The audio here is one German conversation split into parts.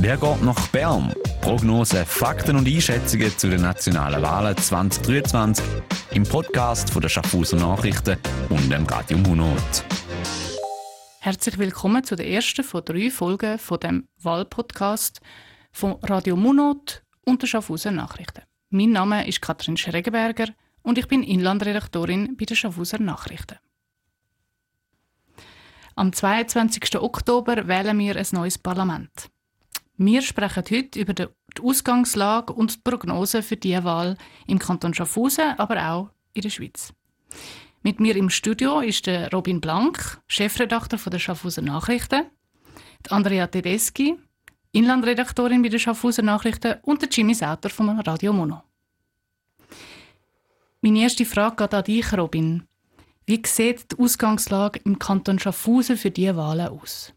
Wer geht nach Bern? Prognosen, Fakten und Einschätzungen zu den nationalen Wahlen 2023 im Podcast von der Schaffhauser Nachrichten und dem Radio Munot. Herzlich willkommen zu der ersten von drei Folgen von dem Wahlpodcast von Radio Munot und der Schaffhauser Nachrichten. Mein Name ist Katrin Schregenberger und ich bin Inlandredaktorin bei der Schaffhauser Nachrichten. Am 22. Oktober wählen wir ein neues Parlament. Wir sprechen heute über die Ausgangslage und die Prognosen für diese Wahl im Kanton Schaffhausen, aber auch in der Schweiz. Mit mir im Studio ist der Robin Blank, Chefredakteur der Schaffhauser Nachrichten, die Andrea Tedeschi, Inlandredaktorin bei den Schaffhauser Nachrichten und der Jimmy Sauter vom Radio Mono. Meine erste Frage geht an dich, Robin. Wie sieht die Ausgangslage im Kanton Schaffhausen für diese Wahlen aus?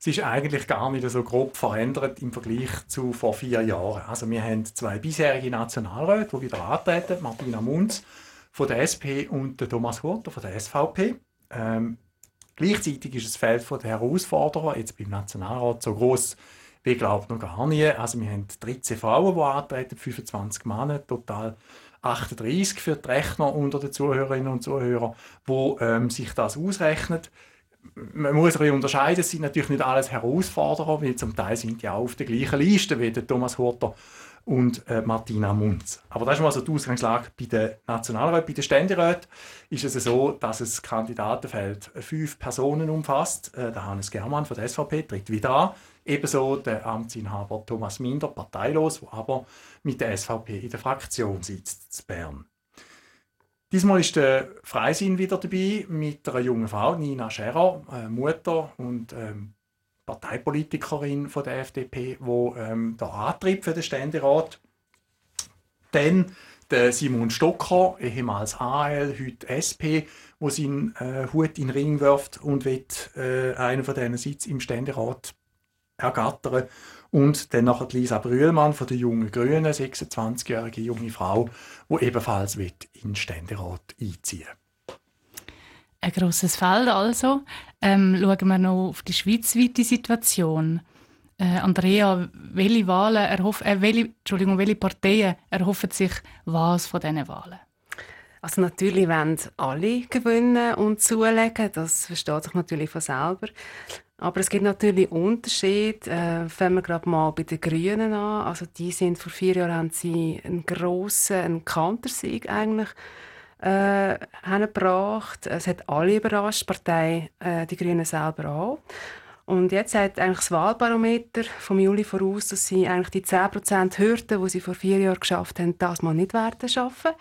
Es ist eigentlich gar nicht so grob verändert im Vergleich zu vor vier Jahren. Also wir haben zwei bisherige Nationalräte, die wieder antreten, Martina Munz von der SP und der Thomas Hurter von der SVP. Ähm, gleichzeitig ist das Feld der Herausforderer jetzt beim Nationalrat so groß wie glaubt noch gar nie. Also wir haben 13 Frauen, die antreten, 25 Männer, total 38 für die Rechner unter den Zuhörerinnen und Zuhörern, wo ähm, sich das ausrechnet man muss ein unterscheiden, es sind natürlich nicht alles Herausforderer, weil zum Teil sind die auch auf der gleichen Liste wie der Thomas Hurter und äh, Martina Munz. Aber das ist mal so die Ausgangslage bei den Nationalräten. Bei den Ständeräten ist es so, dass das Kandidatenfeld fünf Personen umfasst. Äh, der Hannes Germann von der SVP tritt wieder an. Ebenso der Amtsinhaber Thomas Minder, parteilos, der aber mit der SVP in der Fraktion sitzt, in Bern. Diesmal ist der Freisinn wieder dabei mit einer jungen Frau, Nina Scherer, äh, Mutter und ähm, Parteipolitikerin von der FDP, wo ähm, der Antrieb für den Ständerat. Dann der Simon Stocker, ehemals AL, heute SP, wo seinen äh, Hut in den Ring wirft und wird äh, einen von diesen Sitz im Ständerat ergattern. Und dann nachher Lisa Brühlmann von der Jungen Grünen, 26-jährige junge Frau, die ebenfalls in den Ständerat einziehen Ein grosses Feld also. Ähm, schauen wir noch auf die schweizweite Situation. Äh, Andrea, welche Wahlen erhoff, äh, welche, Entschuldigung, welche Parteien erhoffen sich was von diesen Wahlen? Also natürlich wollen alle gewinnen und zulegen, das versteht sich natürlich von selber. Aber es gibt natürlich Unterschiede. Äh, fangen wir gerade mal bei den Grünen an. Also die sind vor vier Jahren haben sie einen grossen einen Kantersieg eigentlich äh, gebracht. Es hat alle überrascht, die Partei, äh, die Grünen selber auch. Und jetzt sagt eigentlich das Wahlbarometer vom Juli voraus, dass sie eigentlich die 10% Hürde, die sie vor vier Jahren geschafft haben, das mal nicht werden schaffen.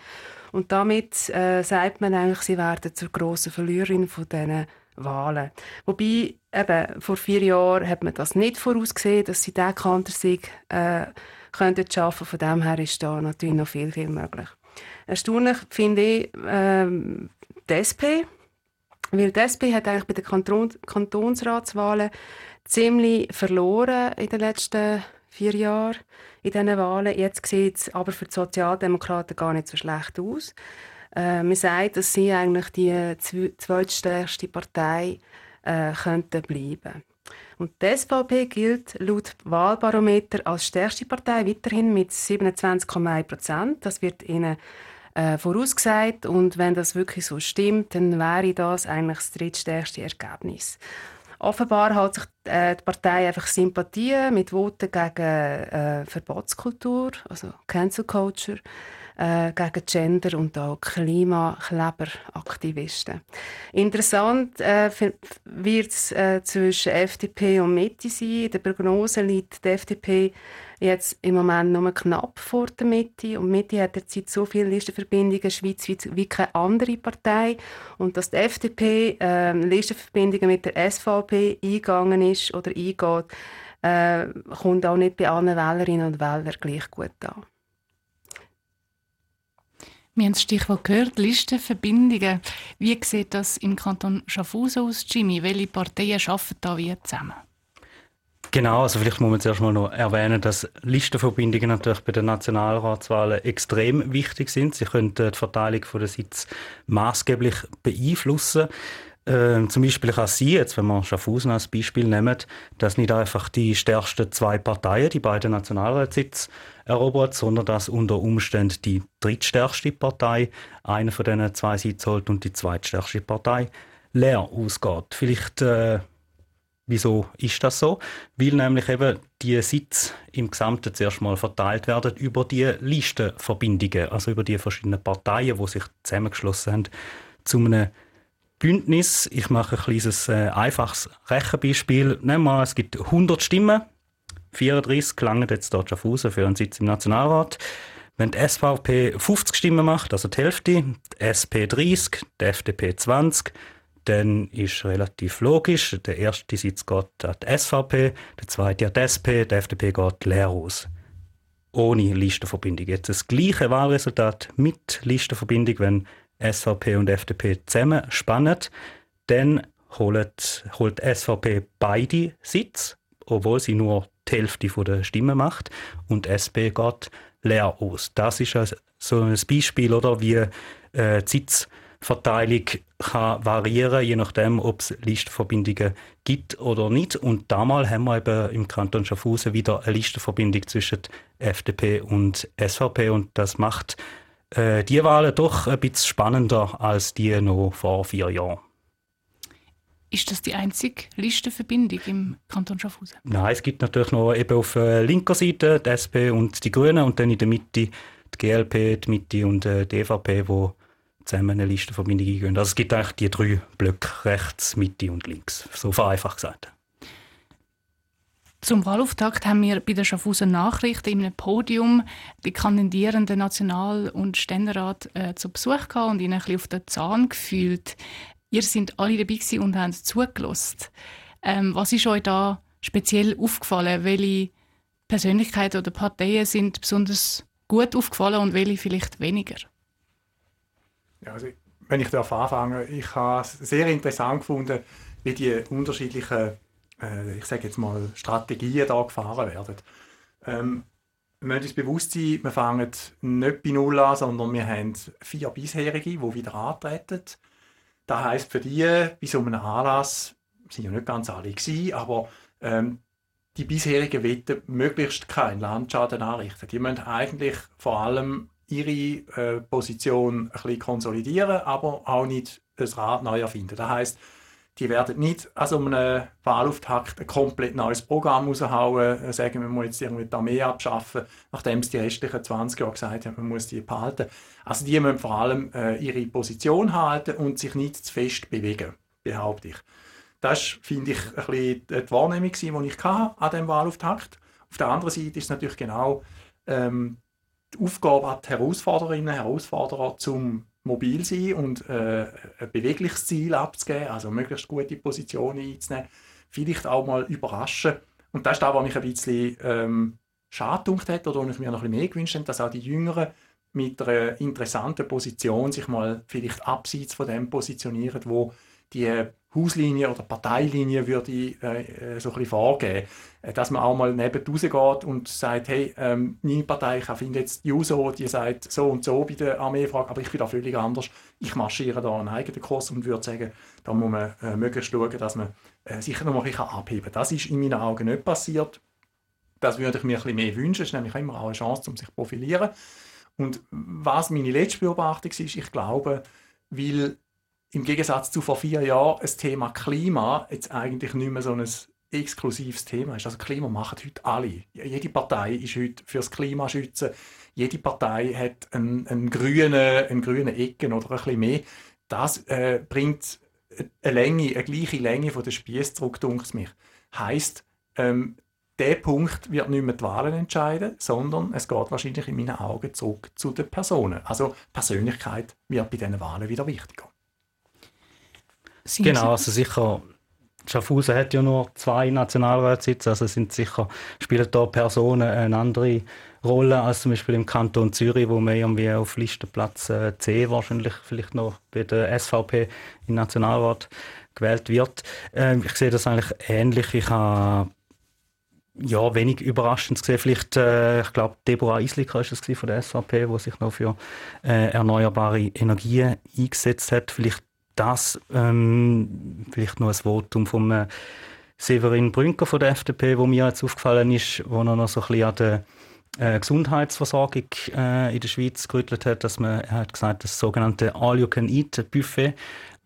Und damit äh, sagt man eigentlich, sie werden zur grossen Verliererin von diesen Wahlen. Wobei, eben, vor vier Jahren hat man das nicht vorausgesehen, dass sie diesen Kantersieg äh, könnten. Von dem her ist da natürlich noch viel, viel möglich. Erstaunlich finde ich ähm, die SP, weil die SP hat eigentlich bei den Kanton Kantonsratswahlen ziemlich verloren in den letzten vier Jahren in diesen Wahlen. Jetzt sieht es aber für die Sozialdemokraten gar nicht so schlecht aus. Äh, man sagt, dass sie eigentlich die zweitstärkste Partei äh, könnten bleiben. Und die SVP gilt laut Wahlbarometer als stärkste Partei weiterhin mit 27,1 Prozent. Das wird ihnen äh, vorausgesagt und wenn das wirklich so stimmt, dann wäre das eigentlich das drittstärkste Ergebnis. Offenbar hat sich äh, die Partei einfach Sympathie mit Voten gegen äh, Verbotskultur, also Cancel Culture, äh, gegen Gender und auch Klimakleberaktivisten. Interessant äh, wird es äh, zwischen FDP und Mitte sein. In der Prognose liegt die FDP jetzt im Moment nur knapp vor der Mitte. Und Mitte hat derzeit so viele Listenverbindungen schweizweit wie keine andere Partei. Und dass die FDP äh, Listenverbindungen mit der SVP eingegangen ist oder eingeht, äh, kommt auch nicht bei allen Wählerinnen und Wählern gleich gut an. Wir haben das Stichwort gehört, Listenverbindungen. Wie sieht das im Kanton Schaffhausen aus, Jimmy? Welche Parteien arbeiten da wie zusammen? Genau, also vielleicht muss man zuerst mal noch erwähnen, dass Listenverbindungen natürlich bei den Nationalratswahlen extrem wichtig sind. Sie können die Verteilung der Sitze maßgeblich beeinflussen. Äh, zum Beispiel kann es sein, jetzt, wenn wir Schaffhausen als Beispiel nehmen, dass nicht einfach die stärksten zwei Parteien die beiden Nationalratssitze erobert, sondern dass unter Umständen die drittstärkste Partei einen von diesen zwei Sitzen holt und die zweitstärkste Partei leer ausgeht. Vielleicht, äh, wieso ist das so? Weil nämlich eben die Sitze im Gesamten zuerst mal verteilt werden über die Listenverbindungen, also über die verschiedenen Parteien, die sich zusammengeschlossen haben zu einem Bündnis. Ich mache ein kleines, äh, einfaches Rechenbeispiel. Nehmen wir mal, es gibt 100 Stimmen. 34 langen jetzt dort Schaffhausen für einen Sitz im Nationalrat. Wenn die SVP 50 Stimmen macht, also die Hälfte, die SP 30, die FDP 20, dann ist relativ logisch, der erste Sitz geht an die SVP, der zweite an die SP, die FDP geht leer aus. Ohne Listenverbindung. Jetzt das gleiche Wahlresultat mit Listenverbindung, wenn SVP und FDP zusammenspannen, dann holt, holt SVP beide Sitze, obwohl sie nur die Hälfte der Stimmen macht und SP geht leer aus. Das ist so ein Beispiel, oder, wie äh, die Sitzverteilung kann variieren, je nachdem, ob es Listenverbindungen gibt oder nicht. Und damals haben wir eben im Kanton Schaffhausen wieder eine Listenverbindung zwischen FDP und SVP und das macht äh, die Wahlen doch ein bisschen spannender als die noch vor vier Jahren. Ist das die einzige Listenverbindung im Kanton Schaffhausen? Nein, es gibt natürlich noch eben auf äh, linker Seite die SP und die Grünen und dann in der Mitte die GLP, die Mitte und äh, die EVP, wo zusammen eine Listenverbindung eingehen. Also es gibt eigentlich die drei Blöcke, rechts, Mitte und links, so vereinfacht gesagt. Zum Wahlauftakt haben wir bei der Schaffhauser Nachrichten in einem Podium die kandidierenden National- und Ständerat äh, zu Besuch gehabt und ihnen ein bisschen auf den Zahn gefühlt. Ihr sind alle dabei und haben zugelassen. Ähm, was ist euch da speziell aufgefallen? Welche Persönlichkeiten oder Parteien sind besonders gut aufgefallen und welche vielleicht weniger? Ja, also, wenn ich darf anfangen, ich habe es sehr interessant gefunden, wie die unterschiedlichen äh, ich sage jetzt mal, Strategien da gefahren werden. Ähm, wir müssen uns bewusst sein, wir fangen nicht bei Null an, sondern wir haben vier bisherige, die wieder antreten. Das heisst für die, bei so einem Anlass, sind ja nicht ganz alle gewesen, aber ähm, die bisherigen Wetten möglichst keinen Landschaden anrichten. Die müssen eigentlich vor allem ihre äh, Position ein bisschen konsolidieren, aber auch nicht das Rad neu erfinden. Das heisst, die werden nicht also um einen Wahlauftakt ein komplett neues Programm raushauen, äh, sagen, wir müssen jetzt irgendwie die Armee abschaffen, nachdem es die restlichen 20 Jahre gesagt haben, man muss die behalten. Also die müssen vor allem äh, ihre Position halten und sich nicht zu fest bewegen, behaupte ich. Das finde ich, ein bisschen die Wahrnehmung, die ich hatte an diesem Wahlauftakt. Auf der anderen Seite ist es natürlich genau ähm, die Aufgabe an die Herausforderinnen und Herausforderer, zum mobil sein und äh, ein bewegliches Ziel abzugeben, also möglichst gute Positionen einzunehmen, vielleicht auch mal überraschen. Und das ist das, was mich ein bisschen ähm, schade hat oder was ich mir noch ein bisschen mehr gewünscht hätte, dass auch die Jüngeren mit einer interessanten Position sich mal vielleicht abseits von dem positionieren, wo die Hauslinie oder Parteilinie würde ich äh, äh, so ein bisschen vorgeben. Äh, dass man auch mal neben rausgeht und sagt, hey, ähm, meine Partei, ich finde jetzt die USO, die sagt so und so bei der Armeefrage, aber ich bin da völlig anders. Ich marschiere da einen eigenen Kurs und würde sagen, da muss man äh, möglichst schauen, dass man äh, sich noch mal ein bisschen abheben kann. Das ist in meinen Augen nicht passiert. Das würde ich mir ein bisschen mehr wünschen. Es ist nämlich immer auch eine Chance, um sich zu profilieren. Und was meine letzte Beobachtung ist, ich glaube, weil im Gegensatz zu vor vier Jahren das Thema Klima jetzt eigentlich nicht mehr so ein exklusives Thema ist. Also Klima machen heute alle. Jede Partei ist heute fürs Klima schützen. Jede Partei hat einen, einen grünen, einen grünen Ecken oder ein bisschen mehr. Das äh, bringt eine Länge, eine gleiche Länge von der Spieß zurück, denkt mich. Heißt, ähm, der Punkt wird nicht mehr die Wahlen entscheiden, sondern es geht wahrscheinlich in meinen Augen zurück zu den Personen. Also Persönlichkeit wird bei diesen Wahlen wieder wichtiger. Sind genau, also sicher. Schaffhausen hat ja nur zwei Nationalratssitze, also sind sicher, spielen da Personen eine andere Rolle als zum Beispiel im Kanton Zürich, wo man irgendwie auf Listenplatz äh, C wahrscheinlich vielleicht noch bei der SVP im Nationalrat gewählt wird. Ähm, ich sehe das eigentlich ähnlich. Ich habe ja, wenig überraschend gesehen. Vielleicht, äh, ich glaube, Deborah Isliker ist es von der SVP, wo sich noch für äh, erneuerbare Energien eingesetzt hat. Vielleicht das ähm, vielleicht noch ein Votum von äh, Severin Brünker von der FDP, wo mir jetzt aufgefallen ist, wo er noch so ein bisschen an der äh, Gesundheitsversorgung äh, in der Schweiz gerüttelt hat, dass man, er hat gesagt, das sogenannte All-You-Can-Eat-Buffet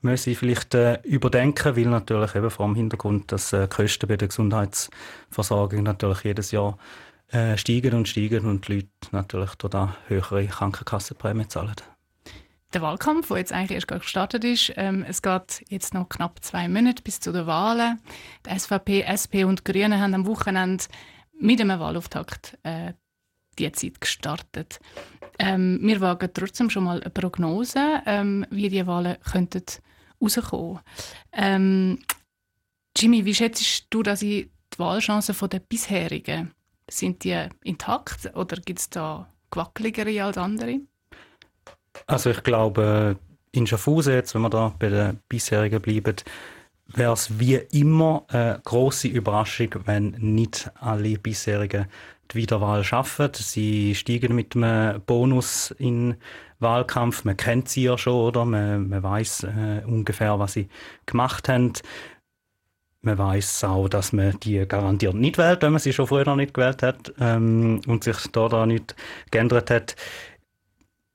müsse ich vielleicht äh, überdenken, weil natürlich eben vor dem Hintergrund, dass äh, Kosten bei der Gesundheitsversorgung natürlich jedes Jahr äh, steigen und steigen und die Leute natürlich durch da höhere Krankenkassenprämien zahlen. Der Wahlkampf, der jetzt eigentlich erst gestartet ist, ähm, es geht jetzt noch knapp zwei Monate bis zu den Wahlen. Die SVP, SP und die Grünen haben am Wochenende mit einem Wahlauftakt äh, die Zeit gestartet. Ähm, wir wagen trotzdem schon mal eine Prognose, ähm, wie die Wahlen könnten rauskommen. Ähm, Jimmy, wie schätzt du, dass die Wahlchancen der bisherigen sind die intakt oder gibt es da gewackeligere als andere? Also ich glaube, in Schaffhausen, jetzt, wenn wir da bei den bisherigen bleiben, wäre es wie immer eine große Überraschung, wenn nicht alle bisherigen die Wiederwahl schaffen. Sie steigen mit einem Bonus in Wahlkampf. Man kennt sie ja schon, oder? Man, man weiß äh, ungefähr, was sie gemacht haben. Man weiß auch, dass man die garantiert nicht wählt, wenn man sie schon früher nicht gewählt hat ähm, und sich da, da nicht geändert hat.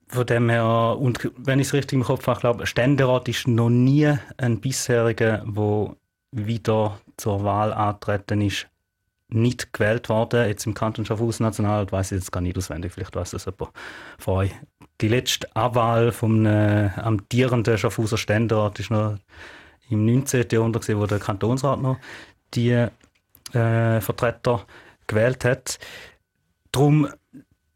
Von dem her, und wenn ich es richtig im Kopf habe, glaube Ständerat ist noch nie ein bisheriger, der wieder zur Wahl antreten ist, nicht gewählt worden. Jetzt im Kanton Schaffhausen National, weiß ich jetzt gar nicht auswendig, vielleicht weiß das jemand von euch. Die letzte Abwahl vom äh, amtierenden Schaffhauser Ständerat ist noch im 19. Jahrhundert, gewesen, wo der Kantonsrat noch die äh, Vertreter gewählt hat. Darum,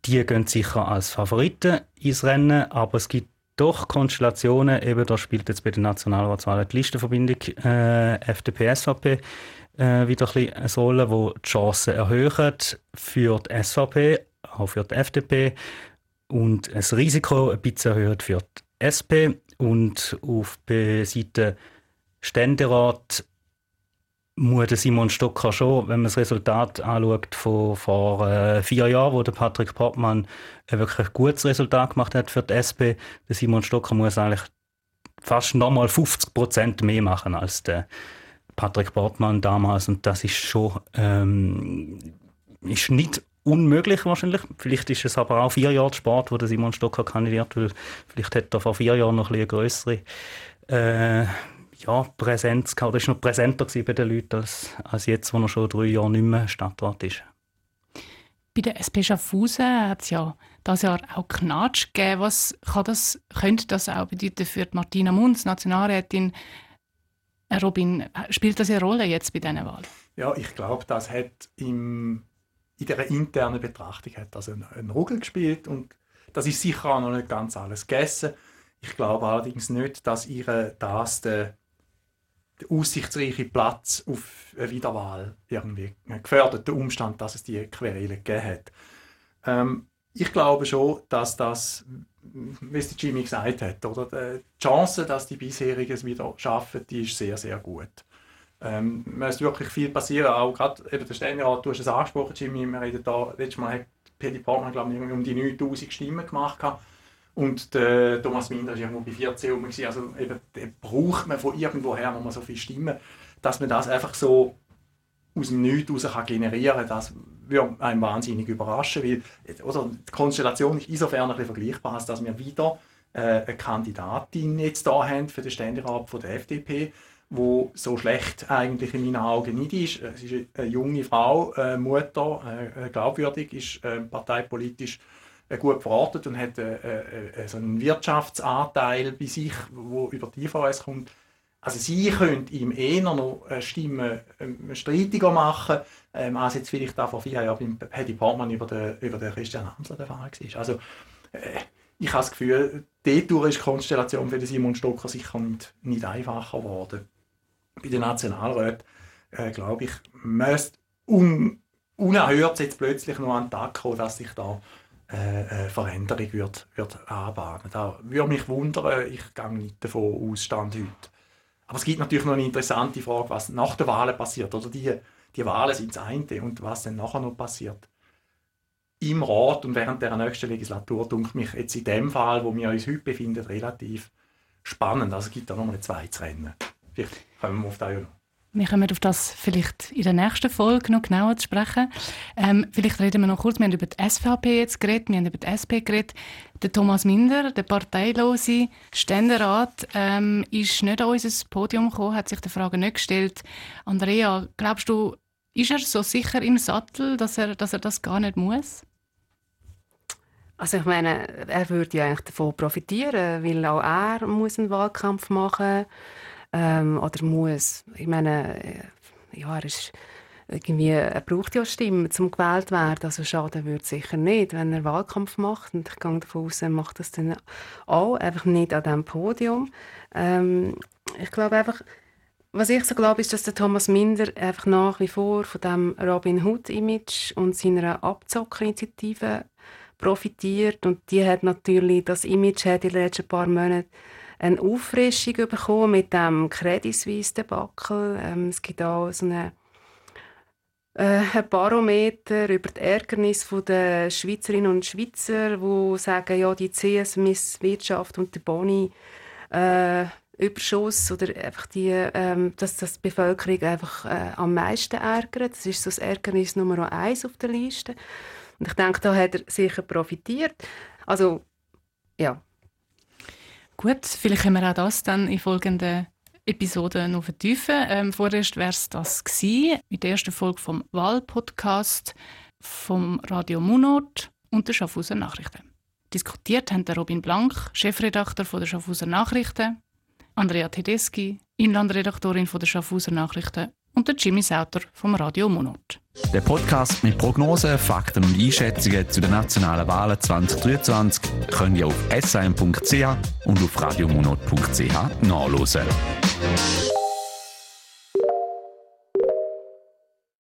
die gehen sicher als Favoriten ins Rennen, aber es gibt doch Konstellationen, eben da spielt jetzt bei den Nationalratswahlen die Listenverbindung äh, FDP-SVP äh, wieder ein bisschen eine Rolle, die die Chancen erhöhen für die SVP, auch für die FDP und das Risiko ein bisschen erhöht für die SP und auf der Seite Ständerat muss Simon Stocker schon, wenn man das Resultat anschaut von vor äh, vier Jahren, wo der Patrick Portmann ein wirklich gutes Resultat gemacht hat für die SP, der Simon Stocker muss eigentlich fast nochmal 50 Prozent mehr machen als der Patrick Portmann damals und das ist schon ähm, ist nicht unmöglich wahrscheinlich. Vielleicht ist es aber auch vier Jahre Sport, wo der Simon Stocker kandidiert, weil vielleicht hätte er vor vier Jahren noch ein eine größere äh, ja, Präsenz gehabt, oder ist noch präsenter bei den Leuten als, als jetzt, wo er schon drei Jahre nicht mehr Stadtrat ist. Bei der SP Schaffhausen hat es ja das Jahr auch Knatsch gegeben. Was kann das, könnte das auch bedeuten für Martina Munz, Nationalrätin? Äh, Robin, spielt das eine Rolle jetzt bei diesen Wahlen? Ja, ich glaube, das hat im, in der internen Betrachtung hat das einen, einen Ruggel gespielt und das ist sicher auch noch nicht ganz alles gegessen. Ich glaube allerdings nicht, dass ihre das der der aussichtsreiche Platz auf eine Wiederwahl irgendwie gefördert, der Umstand, dass es die Querelen gegeben hat. Ähm, ich glaube schon, dass das, wie es Jimmy gesagt hat, oder, die Chance, dass die bisherigen es wieder schaffen, die ist sehr, sehr gut. Ähm, muss wirklich viel passieren, auch gerade eben der Ständerat, du hast es angesprochen, Jimmy, wir reden da, letztes Mal hat Paddy Partner, glaube ich, um die 9000 Stimmen gemacht. Gehabt. Und der Thomas Minder war irgendwo bei 14 rum. Also eben, den braucht man von irgendwoher nochmal so viele Stimmen, dass man das einfach so aus dem Nichts heraus generieren kann. Das würde einen wahnsinnig überraschen. Weil, oder, die Konstellation ist insofern ein bisschen vergleichbar, als dass wir wieder äh, eine Kandidatin jetzt da haben für den Ständerat von der FDP, wo so schlecht eigentlich in meinen Augen nicht ist. Sie ist eine junge Frau, äh, Mutter, äh, glaubwürdig, ist äh, parteipolitisch äh, gut verortet und hat äh, äh, so einen Wirtschaftsanteil bei sich, wo über die IVS kommt. Also sie könnte ihm eher noch Stimmen ähm, streitiger machen, ähm, als jetzt vielleicht da vor vier Jahren beim Paddy Portman über den, über den Christian Hamsler der Fall war. Also äh, ich habe das Gefühl, dort ist die Konstellation für den Simon Stocker sicher nicht, nicht einfacher geworden. Bei den Nationalräten, äh, glaube ich, müsste un, unerhört jetzt plötzlich noch an den Tag kommen, dass sich da äh, Veränderung wird, wird anbahnen. Da würde mich wundern, ich gehe nicht davon aus, Stand heute. Aber es gibt natürlich noch eine interessante Frage, was nach der Wahl passiert. Oder die, die Wahlen sind das eine und was dann nachher noch passiert. Im Rat und während der nächsten Legislatur, denke mich jetzt in dem Fall, wo wir uns heute befinden, relativ spannend. Also es gibt da nochmal ein zweites Rennen. Vielleicht kommen wir auf das noch. Wir kommen auf das vielleicht in der nächsten Folge noch genauer zu sprechen. Ähm, vielleicht reden wir noch kurz, wir haben über die SVP jetzt geredet, wir haben über die SP geredet. Der Thomas Minder, der parteilose Ständerat, ähm, ist nicht an unser Podium gekommen, hat sich die Frage nicht gestellt. Andrea, glaubst du, ist er so sicher im Sattel, dass er, dass er das gar nicht muss? Also ich meine, er würde ja eigentlich davon profitieren, weil auch er muss einen Wahlkampf machen muss ähm, oder muss. Ich meine, äh, ja, er ist irgendwie, er braucht ja Stimmen, um gewählt zu werden. Also schaden würde sicher nicht, wenn er Wahlkampf macht. Und ich gehe davon aus, er macht das dann auch, einfach nicht an diesem Podium. Ähm, ich glaube einfach, was ich so glaube, ist, dass der Thomas Minder einfach nach wie vor von dem Robin Hood-Image und seiner Abzockerinitiative profitiert. Und die hat natürlich, das Image hat in den letzten paar Monaten eine Auffrischung bekommen mit dem Credit Suisse Debakel. Ähm, es gibt auch so eine äh, ein Barometer über die Ärgernis der Schweizerinnen und Schweizer, die sagen, ja, die CS-Wirtschaft und der Boni äh, Überschuss oder einfach die, ähm, dass das die Bevölkerung einfach äh, am meisten ärgert. Das ist so das Ärgernis Nummer eins auf der Liste. Und ich denke, da hat er sicher profitiert. Also, ja, Gut, vielleicht können wir auch das dann in folgenden Episoden noch vertiefen. Ähm, vorerst wäre es das gewesen, mit der ersten Folge vom Wahlpodcast vom Radio Munot und der Schaffhauser Nachrichten. Diskutiert haben Robin Blank, Chefredakteur der Schaffhauser Nachrichten, Andrea Tedeschi, Inlandredaktorin der Schaffhauser Nachrichten und der Jimmy Sauter vom Radio Monat. Der Podcast mit Prognosen, Fakten und Einschätzungen zu den nationalen Wahlen 2023 könnt ihr auf sm.ch und auf radiomonat.ch nachlesen.